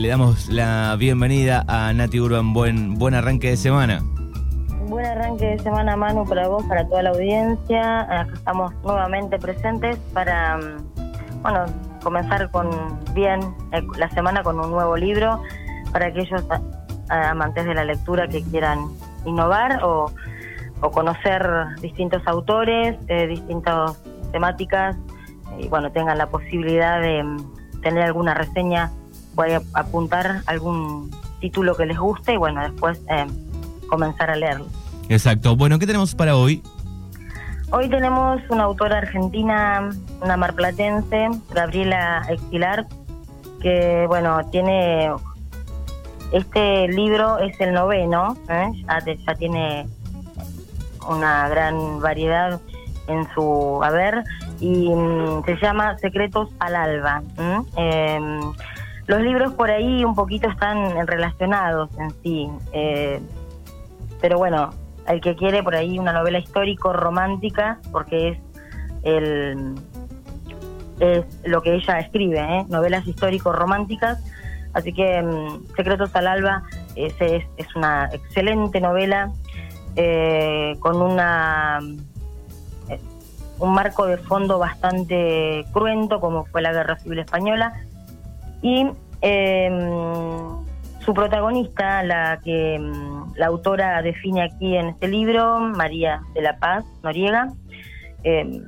le damos la bienvenida a Nati Urban. Buen, buen arranque de semana. Buen arranque de semana, Manu, para vos, para toda la audiencia. Estamos nuevamente presentes para, mm, bueno, comenzar con bien eh, la semana con un nuevo libro para aquellos amantes de la lectura que quieran innovar o, conocer distintos autores, eh, distintas temáticas y bueno, tengan la posibilidad de mm, tener alguna reseña, puede apuntar algún título que les guste y bueno, después eh, comenzar a leerlo. Exacto. Bueno, ¿qué tenemos para hoy? Hoy tenemos una autora argentina, una marplatense, Gabriela Exilar, que bueno, tiene este libro es el noveno, ¿eh? ya, tiene una gran variedad en su haber y mm, se llama Secretos al Alba. Em, los libros por ahí un poquito están relacionados en sí, eh, pero bueno, el que quiere por ahí una novela histórico-romántica, porque es el es lo que ella escribe, ¿eh? novelas histórico-románticas. Así que mm, Secretos al Alba es, es, una excelente novela eh, con una eh, un marco de fondo bastante cruento, como fue la Guerra Civil Española. Y em, su protagonista, la que mm, la autora define aquí en este libro, María de la Paz Noriega, eh,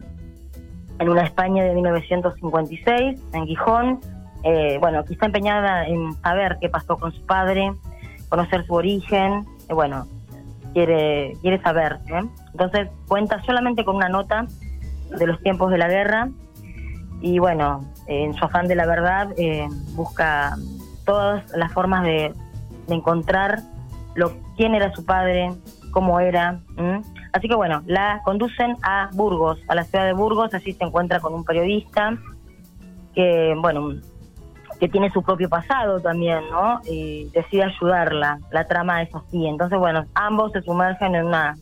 en una España de 1956, en Gijón. Eh, bueno, aquí está empeñada en saber qué pasó con su padre, conocer su origen, eh, bueno, quiere, quiere saber. Entonces cuenta solamente con una nota de los tiempos de la guerra y bueno, en su afán de la verdad busca todas las formas de, encontrar lo, quién era su padre, cómo era. Así que bueno, la conducen a Burgos, a la ciudad de Burgos, allí se encuentra con un periodista que, bueno, que tiene su propio pasado también, ¿no? Y decide ayudarla. La trama es así. Entonces, bueno, ambos se sumergen en una,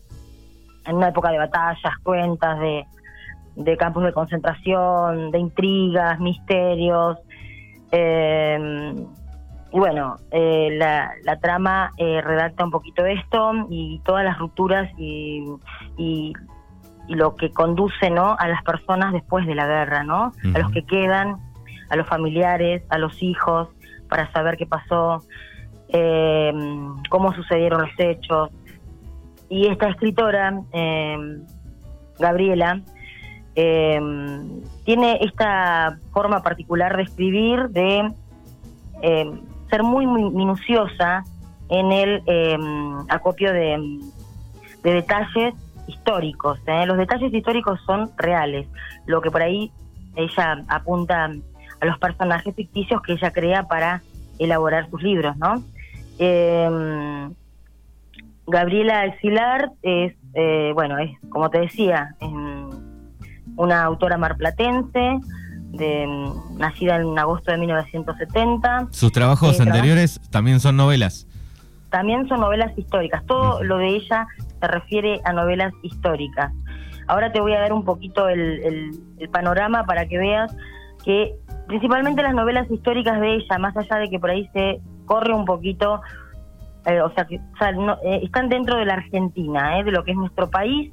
en una época de batallas, cuentas, de, de campos de concentración, de intrigas, misterios. Eh, y bueno, eh, la, trama eh, redacta un poquito esto y todas las rupturas y, y, lo que conduce ¿no? a las personas después de la guerra, ¿no? A los que quedan, a los familiares, a los hijos, para saber qué pasó, eh, cómo sucedieron los hechos. Y esta escritora, Gabriela, tiene esta forma particular de escribir, de ser muy, minuciosa en el em, acopio de, detalles históricos. ¿eh? Los detalles históricos son reales. Lo que por ahí ella apunta a los personajes ficticios que ella crea para elaborar sus libros, ¿no? Em, Gabriela Alcilar es, eh, bueno, es como te decía, una autora marplatense, de, nacida en agosto de 1970. ¿Sus trabajos eh, anteriores también son novelas? También son novelas históricas. Todo lo de ella se refiere a novelas históricas. Ahora te voy a dar un poquito el, panorama para que veas que principalmente las novelas históricas de ella, más allá de que por ahí se corre un poquito, eh, o sea, que eh, están dentro de la Argentina, de lo que es nuestro país,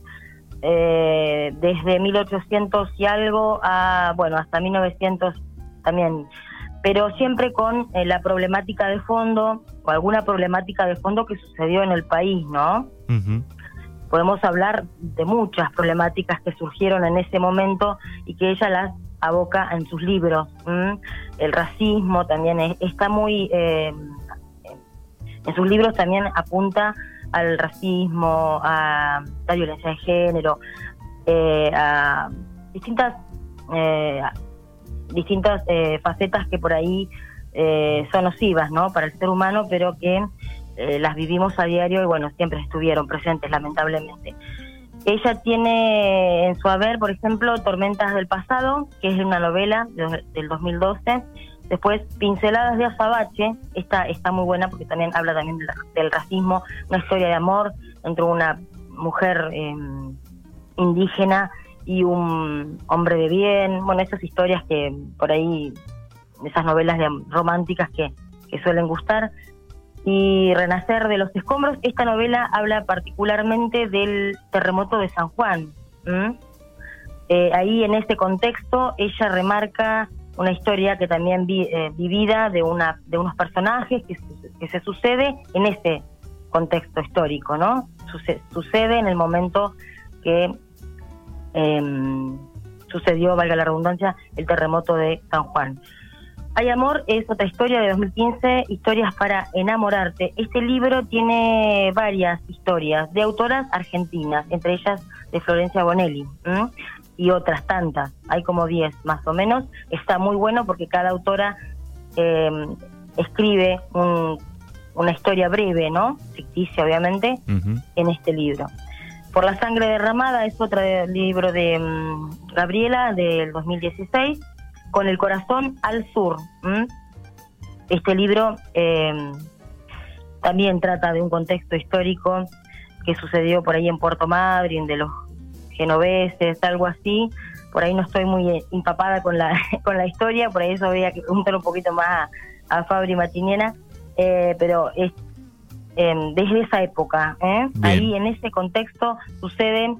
eh, desde 1800 y algo a, bueno, hasta 1900 también, pero siempre con eh, la problemática de fondo o alguna problemática de fondo que sucedió en el país, ¿no? Podemos hablar de muchas problemáticas que surgieron en ese momento y que ella las aboca en sus libros. El racismo también está muy... Eh, en sus libros también apunta al racismo, a la violencia de género, eh, a distintas eh, distintas eh, facetas que por ahí son nocivas ¿no? para el ser humano, pero que las vivimos a diario y bueno, siempre estuvieron presentes lamentablemente. Ella tiene en su haber, por ejemplo, Tormentas del Pasado, que es una novela del 2012, Después, Pinceladas de Azabache, esta está muy buena porque también habla también del, racismo, una historia de amor entre una mujer em, indígena y un hombre de bien. Bueno, esas historias que por ahí, esas novelas románticas que, que suelen gustar, y Renacer de los Escombros, esta novela habla particularmente del terremoto de San Juan. Eh, ahí en este contexto ella remarca una historia que también vi, eh, vivida de una de unos personajes que, se sucede en ese contexto histórico, ¿no? sucede en el momento que em, sucedió, valga la redundancia, el terremoto de San Juan. Hay Amor es otra historia de 2015, Historias para enamorarte. Este libro tiene varias historias de autoras argentinas, entre ellas de Florencia Bonelli y otras tantas. Hay como 10 más o menos. Está muy bueno porque cada autora eh, escribe una historia breve, ¿no? Ficticia, obviamente, en este libro. Por la sangre derramada es otro libro de mm, Gabriela del 2016 con el corazón al sur. Este libro eh, también trata de un contexto histórico que sucedió por ahí en Puerto Madryn, de los genoveses, algo así. Por ahí no estoy muy empapada con la, con la historia, por ahí eso había que preguntar un poquito más a, Fabri Matiniena, eh, pero es em, desde esa época, ¿eh? ahí en ese contexto sucede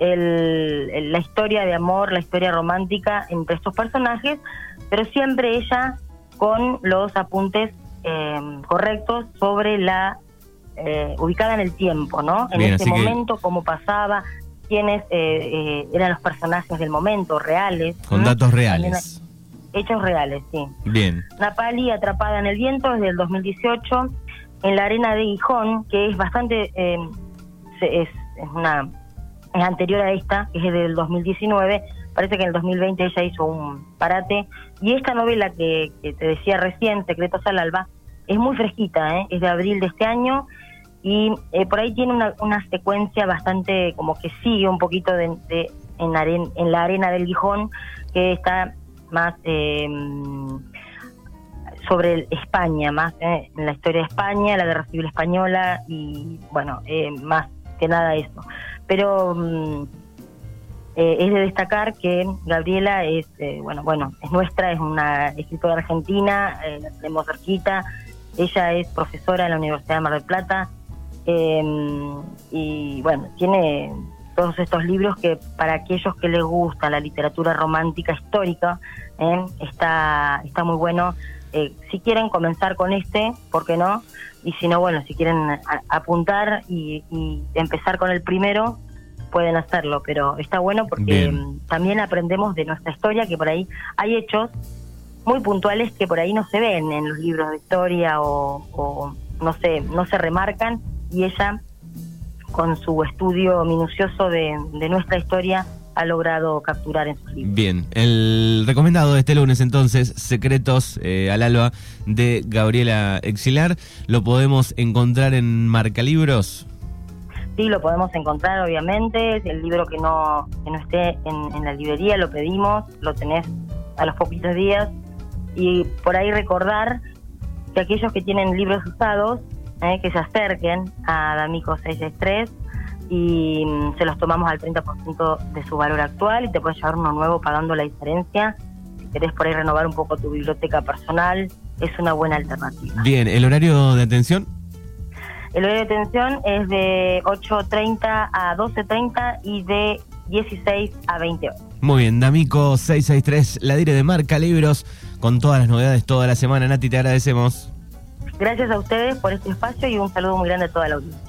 el, la historia de amor, la historia romántica entre estos personajes, pero siempre ella con los apuntes eh, correctos sobre la eh, ubicada en el tiempo, ¿no? En ese momento, cómo pasaba, quiénes eh, eran los personajes del momento, reales. Con datos reales. Hechos reales, sí. Bien. Napali, Atrapada en el Viento, desde el 2018, en la arena de Gijón, que es bastante... es, es una es anterior a esta, que es del 2019, parece que en el 2020 ella hizo un parate, y esta novela que, te decía recién, Secretos al Alba, es muy fresquita, ¿eh? es de abril de este año, y eh, por ahí tiene una, una, secuencia bastante como que sigue un poquito de, en, en, la arena del Gijón, que está más eh, sobre España, más en la historia de España, la guerra civil española, y bueno, más que nada eso. Pero mm, eh, es de destacar que Gabriela es, eh, bueno, bueno, es nuestra, es una escritora argentina, eh, la tenemos cerquita, ella es profesora en la Universidad de Mar del Plata, y bueno, tiene todos estos libros que para aquellos que les gusta la literatura romántica histórica, está, está muy bueno. si quieren comenzar con este, ¿por qué no? y si no, bueno, si quieren apuntar y, empezar con el primero, pueden hacerlo, pero está bueno porque mm, también aprendemos de nuestra historia, que por ahí hay hechos muy puntuales que por ahí no se ven en los libros de historia o, no sé, no se remarcan y ella con su estudio minucioso de, de nuestra historia ha logrado capturar en sus libros. Bien, el recomendado de este lunes entonces, Secretos eh, al Alba de Gabriela Exilar, ¿lo podemos encontrar en Marcalibros? Sí, lo podemos encontrar obviamente, el libro que no, que no esté en, la librería lo pedimos, lo tenés a los poquitos días y por ahí recordar que aquellos que tienen libros usados, eh, que se acerquen a D'Amico 663 y mm, se los tomamos al 30% de su valor actual y te puedes llevar uno nuevo pagando la diferencia. Si querés por ahí renovar un poco tu biblioteca personal, es una buena alternativa. Bien, ¿el horario de atención? El horario de atención es de 8.30 a 12.30 y de 16 a 20 horas. Muy bien, D'Amico 663, la dire de marca libros, con todas las novedades toda la semana. Nati, te agradecemos. Gracias a ustedes por este espacio y un saludo muy grande a toda la audiencia.